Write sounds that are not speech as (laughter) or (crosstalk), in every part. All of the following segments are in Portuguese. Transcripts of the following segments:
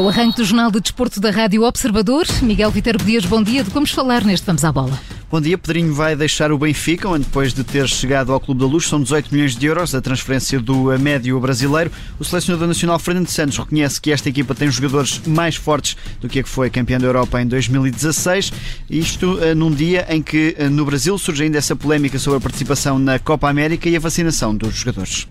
O arranque do Jornal de Desporto da Rádio Observador. Miguel Viterbo Dias, bom dia. De que vamos falar neste Vamos à Bola? Bom dia, Pedrinho vai deixar o Benfica, onde depois de ter chegado ao Clube da Luz, são 18 milhões de euros a transferência do médio brasileiro. O selecionador nacional Fernando Santos reconhece que esta equipa tem jogadores mais fortes do que a que foi campeã da Europa em 2016. Isto eh, num dia em que eh, no Brasil surge ainda essa polémica sobre a participação na Copa América e a vacinação dos jogadores.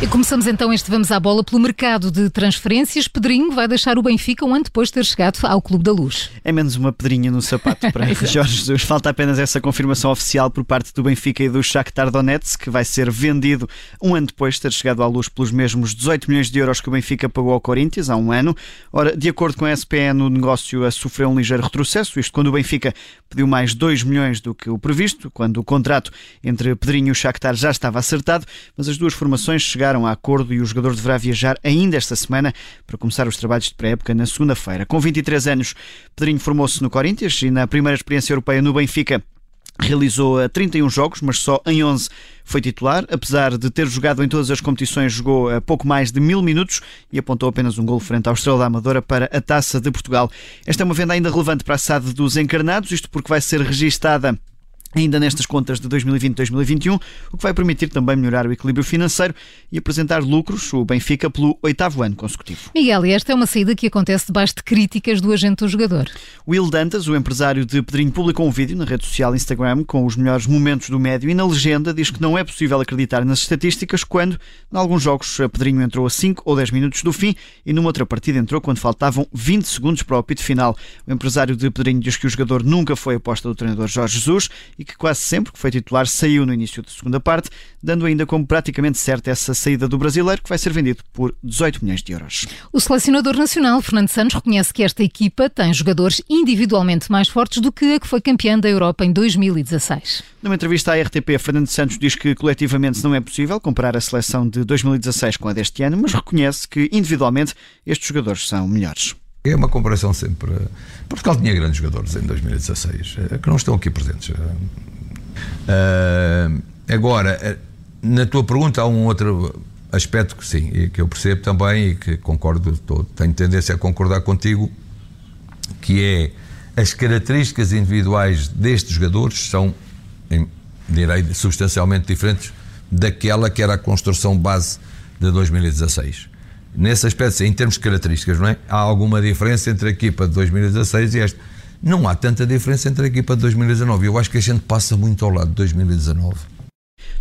E começamos então este Vamos à Bola pelo mercado de transferências. Pedrinho vai deixar o Benfica um ano depois de ter chegado ao Clube da Luz. É menos uma pedrinha no sapato para (laughs) Jorge Jesus. Falta apenas essa confirmação oficial por parte do Benfica e do Shakhtar Donetsk, que vai ser vendido um ano depois de ter chegado à luz pelos mesmos 18 milhões de euros que o Benfica pagou ao Corinthians há um ano. Ora, de acordo com a SPN, o negócio sofreu um ligeiro retrocesso, isto quando o Benfica pediu mais 2 milhões do que o previsto, quando o contrato entre Pedrinho e o Shakhtar já estava acertado, mas as duas formações chegaram chegaram a acordo e o jogador deverá viajar ainda esta semana para começar os trabalhos de pré-época na segunda-feira. Com 23 anos, Pedrinho formou-se no Corinthians e na primeira experiência europeia no Benfica Realizou 31 jogos, mas só em 11 foi titular. Apesar de ter jogado em todas as competições, jogou a pouco mais de mil minutos e apontou apenas um gol frente ao Estrela da Amadora para a Taça de Portugal. Esta é uma venda ainda relevante para a SAD dos encarnados, isto porque vai ser registada ainda nestas contas de 2020-2021, o que vai permitir também melhorar o equilíbrio financeiro e apresentar lucros, o Benfica, pelo oitavo ano consecutivo. Miguel, e esta é uma saída que acontece debaixo de críticas do agente do jogador. Will Dantas, o empresário de Pedrinho, publicou um vídeo na rede social Instagram com os melhores momentos do médio e na legenda diz que não é possível acreditar nas estatísticas quando, em alguns jogos, Pedrinho entrou a 5 ou 10 minutos do fim e numa outra partida entrou quando faltavam 20 segundos para o apito final. O empresário de Pedrinho diz que o jogador nunca foi aposta do treinador Jorge Jesus e que quase sempre que foi titular saiu no início da segunda parte, dando ainda como praticamente certa essa saída do brasileiro, que vai ser vendido por 18 milhões de euros. O selecionador nacional, Fernando Santos, reconhece que esta equipa tem jogadores individualmente mais fortes do que a que foi campeã da Europa em 2016. Numa entrevista à RTP, Fernando Santos diz que coletivamente não é possível comparar a seleção de 2016 com a deste ano, mas reconhece que individualmente estes jogadores são melhores. É uma comparação sempre. Portugal tinha grandes jogadores em 2016, eh, que não estão aqui presentes. Uh, agora, na tua pergunta, há um outro aspecto que sim, e que eu percebo também e que concordo, tô, tenho tendência a concordar contigo, que é as características individuais destes jogadores são, direi, substancialmente diferentes daquela que era a construção base de 2016 nesse aspecto, em termos de características, não é? Há alguma diferença entre a equipa de 2016 e esta. Não há tanta diferença entre a equipa de 2019. Eu acho que a gente passa muito ao lado de 2019.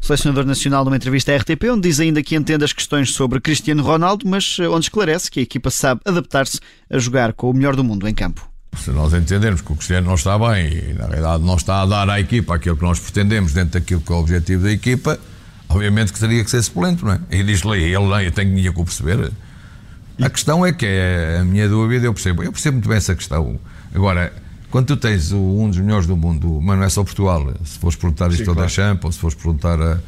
Selecionador nacional numa entrevista à RTP, onde diz ainda que entende as questões sobre Cristiano Ronaldo, mas eh, onde esclarece que a equipa sabe adaptar-se a jogar com o melhor do mundo em campo. Se nós entendermos que o Cristiano não está bem e, na realidade, não está a dar à equipa aquilo que nós pretendemos dentro daquilo que é o objetivo da equipa, obviamente que teria que ser suplente, não é? E diz-lhe ele, eu tenho que perceber. A questão é que é a minha dúvida, eu percebo. Eu percebo muito bem essa questão. Agora, quando tu tens um dos melhores do mundo, mas não é só Portugal, se fores perguntar isto claro. da Champions, se fores perguntar a,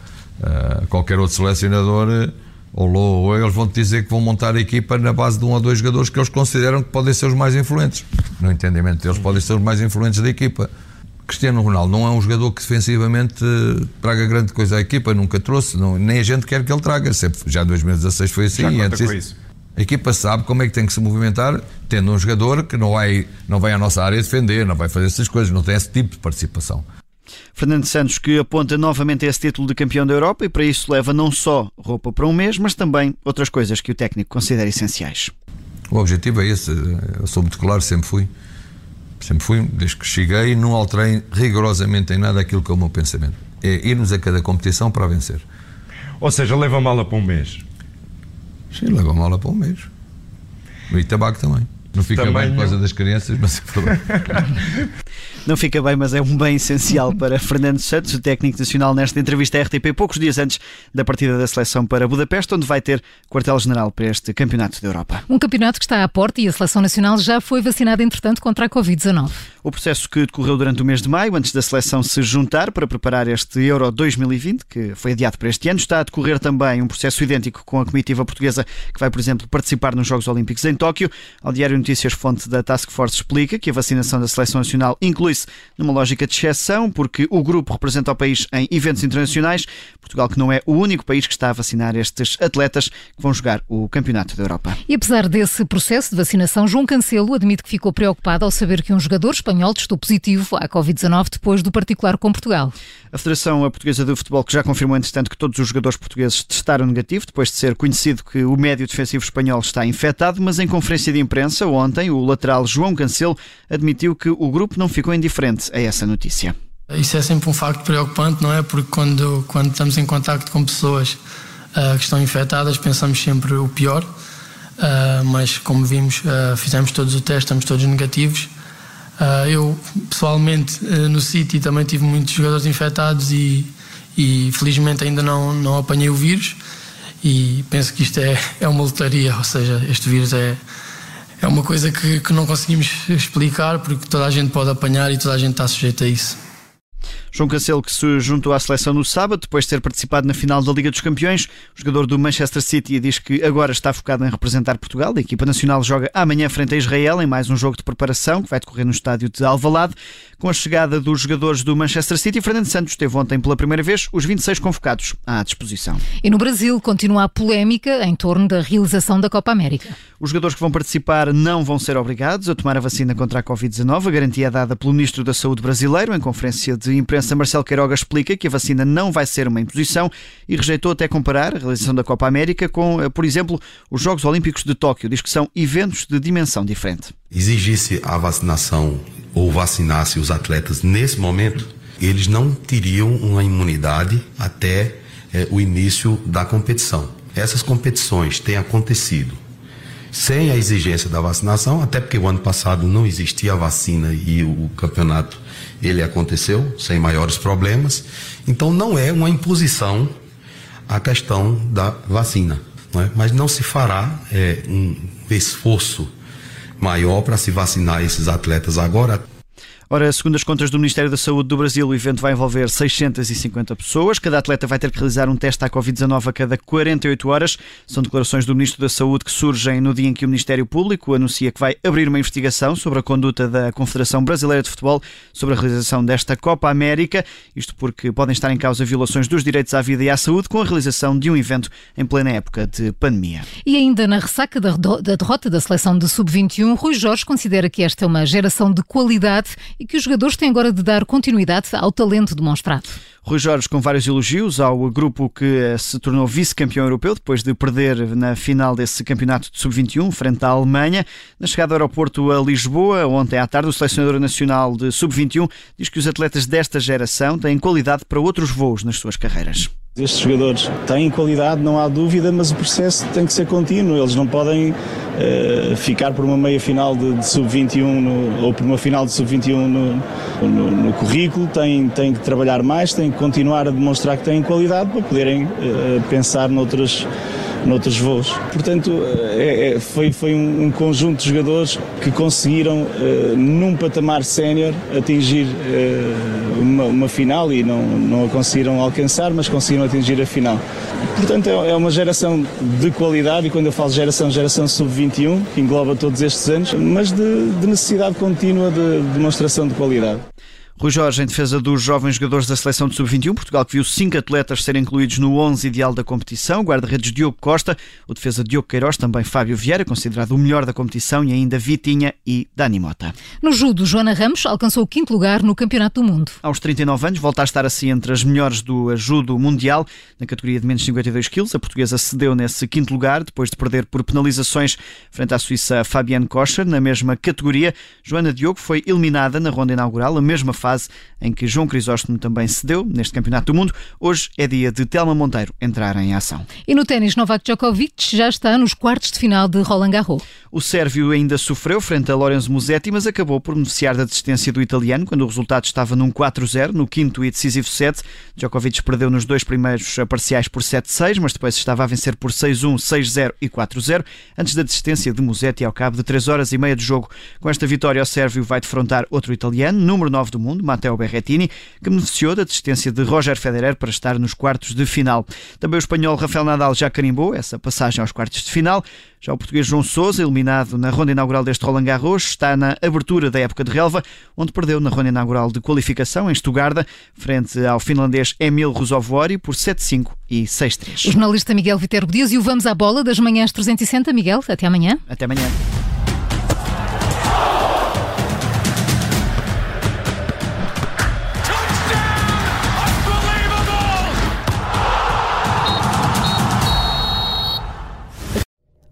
a, qualquer outro selecionador, ou, ou eles vão te dizer que vão montar a equipa na base de um ou dois jogadores que eles consideram que podem ser os mais influentes. No entendimento deles, podem ser os mais influentes da equipa. Cristiano Ronaldo não é um jogador que defensivamente traga grande coisa à equipa, nunca trouxe, não, nem a gente quer que ele traga. Sempre, já em 2016 foi assim. Já e antes isso. A equipa sabe como é que tem que se movimentar, tendo um jogador que não vai, não vai à nossa área defender, não vai fazer essas coisas, não tem esse tipo de participação. Fernando Santos que aponta novamente esse título de campeão da Europa e para isso leva não só roupa para um mês, mas também outras coisas que o técnico considera essenciais. O objetivo é esse, eu sou muito claro, sempre fui. Sempre fui, desde que cheguei, não alterei rigorosamente em nada aquilo que é o meu pensamento. É irmos a cada competição para vencer. Ou seja, leva mala para um mês. Sim, leva mala para um mês. E tabaco também. Não fica também bem por causa das crianças, mas é (laughs) Não fica bem, mas é um bem essencial para Fernando Santos, o técnico nacional, nesta entrevista à RTP, poucos dias antes da partida da seleção para Budapeste, onde vai ter quartel-general para este Campeonato da Europa. Um campeonato que está à porta e a seleção nacional já foi vacinada, entretanto, contra a Covid-19. O processo que decorreu durante o mês de maio, antes da seleção se juntar para preparar este Euro 2020, que foi adiado para este ano, está a decorrer também um processo idêntico com a comitiva portuguesa que vai, por exemplo, participar nos Jogos Olímpicos em Tóquio. Ao Diário Notícias, fonte da Task Force explica que a vacinação da seleção nacional inclui-se numa lógica de exceção, porque o grupo representa o país em eventos internacionais. Portugal, que não é o único país que está a vacinar estes atletas que vão jogar o Campeonato da Europa. E apesar desse processo de vacinação, João Cancelo admite que ficou preocupado ao saber que um jogador espanhol testou positivo à Covid-19 depois do particular com Portugal. A Federação Portuguesa de Futebol, que já confirmou, entretanto, que todos os jogadores portugueses testaram negativo, depois de ser conhecido que o médio defensivo espanhol está infectado, mas em conferência de imprensa ontem, o lateral João Cancelo admitiu que o grupo não ficou indiferente a essa notícia. Isso é sempre um facto preocupante, não é? Porque quando, quando estamos em contacto com pessoas uh, que estão infectadas, pensamos sempre o pior. Uh, mas como vimos, uh, fizemos todos o teste, estamos todos negativos. Eu, pessoalmente, no City também tive muitos jogadores infectados e, e felizmente ainda não, não apanhei o vírus. E penso que isto é, é uma lotaria, ou seja, este vírus é, é uma coisa que, que não conseguimos explicar porque toda a gente pode apanhar e toda a gente está sujeita a isso. João Cancelo, que se juntou à seleção no sábado, depois de ter participado na final da Liga dos Campeões, o jogador do Manchester City diz que agora está focado em representar Portugal. A equipa nacional joga amanhã frente a Israel em mais um jogo de preparação que vai decorrer no estádio de Alvalade. Com a chegada dos jogadores do Manchester City, Fernando Santos teve ontem pela primeira vez os 26 convocados à disposição. E no Brasil continua a polémica em torno da realização da Copa América. Os jogadores que vão participar não vão ser obrigados a tomar a vacina contra a Covid-19. A garantia dada pelo Ministro da Saúde brasileiro em conferência de imprensa Marcelo Queiroga explica que a vacina não vai ser uma imposição e rejeitou até comparar a realização da Copa América com, eh, por exemplo, os Jogos Olímpicos de Tóquio. Diz que são eventos de dimensão diferente. Exigisse a vacinação ou vacinasse os atletas nesse momento, eles não teriam uma imunidade até eh, o início da competição. Essas competições têm acontecido sem a exigência da vacinação, até porque o ano passado não existia vacina e o campeonato ele aconteceu sem maiores problemas. Então não é uma imposição a questão da vacina, não é? mas não se fará é, um esforço maior para se vacinar esses atletas agora. Ora, segundo as contas do Ministério da Saúde do Brasil, o evento vai envolver 650 pessoas. Cada atleta vai ter que realizar um teste à Covid-19 a cada 48 horas. São declarações do Ministro da Saúde que surgem no dia em que o Ministério Público anuncia que vai abrir uma investigação sobre a conduta da Confederação Brasileira de Futebol sobre a realização desta Copa América. Isto porque podem estar em causa violações dos direitos à vida e à saúde com a realização de um evento em plena época de pandemia. E ainda na ressaca da derrota da seleção de sub-21, Rui Jorge considera que esta é uma geração de qualidade e que os jogadores têm agora de dar continuidade ao talento demonstrado. Rui Jorge com vários elogios ao grupo que se tornou vice-campeão europeu depois de perder na final desse campeonato de sub-21 frente à Alemanha. Na chegada ao aeroporto a Lisboa, ontem à tarde, o selecionador nacional de sub-21 diz que os atletas desta geração têm qualidade para outros voos nas suas carreiras. Estes jogadores têm qualidade, não há dúvida, mas o processo tem que ser contínuo. Eles não podem uh, ficar por uma meia final de, de sub-21 ou por uma final de sub-21 no, no, no, currículo. Têm, têm que trabalhar mais, têm que continuar a demonstrar que têm qualidade para poderem uh, pensar noutras noutros voos. Portanto, é, é, foi, foi um, um, conjunto de jogadores que conseguiram, uh, num patamar sénior, atingir uh, uma, uma, final e não, não a conseguiram alcançar, mas conseguiram atingir a final. Portanto, é, é uma geração de qualidade, e quando eu falo geração, geração sub-21, que engloba todos estes anos, mas de, de necessidade contínua de demonstração de qualidade. Rui Jorge, em defesa dos jovens jogadores da seleção de sub-21, Portugal que viu cinco atletas serem incluídos no 11 ideal da competição, guarda-redes Diogo Costa, o defesa Diogo Queiroz, também Fábio Vieira, considerado o melhor da competição, e ainda Vitinha e Dani Mota. No judo, Joana Ramos alcançou o quinto lugar no Campeonato do Mundo. Aos 39 anos, volta a estar assim entre as melhores do judo mundial. Na categoria de menos de 52 quilos, a portuguesa cedeu nesse quinto lugar, depois de perder por penalizações frente à suíça Fabienne Koscher. Na mesma categoria, Joana Diogo foi eliminada na ronda inaugural, a mesma fase fase em que João Crisóstomo também cedeu neste Campeonato do Mundo. Hoje é dia de Telma Monteiro entrar em ação. E no ténis, Novak Djokovic já está nos quartos de final de Roland Garros. O sérvio ainda sofreu frente a Lorenzo Musetti, mas acabou por beneficiar da desistência do italiano quando o resultado estava num 4-0 no quinto e decisivo set. Djokovic perdeu nos dois primeiros parciais por 7-6, mas depois estava a vencer por 6-1, 6-0 e 4-0, antes da desistência de Musetti ao cabo de 3 horas e meia de jogo. Com esta vitória, o sérvio vai defrontar outro italiano, número 9 do mundo, Matteo Berrettini, que beneficiou da desistência de Roger Federer para estar nos quartos de final. Também o espanhol Rafael Nadal já carimbou essa passagem aos quartos de final. Já o português João Sousa, eliminado na ronda inaugural deste Roland Garros, está na abertura da época de relva, onde perdeu na ronda inaugural de qualificação em Estugarda, frente ao finlandês Emil Rusovori por 7-5 e 6-3. O jornalista Miguel Viterbo Dias e o Vamos à Bola das manhãs 360. Miguel, até amanhã. Até amanhã.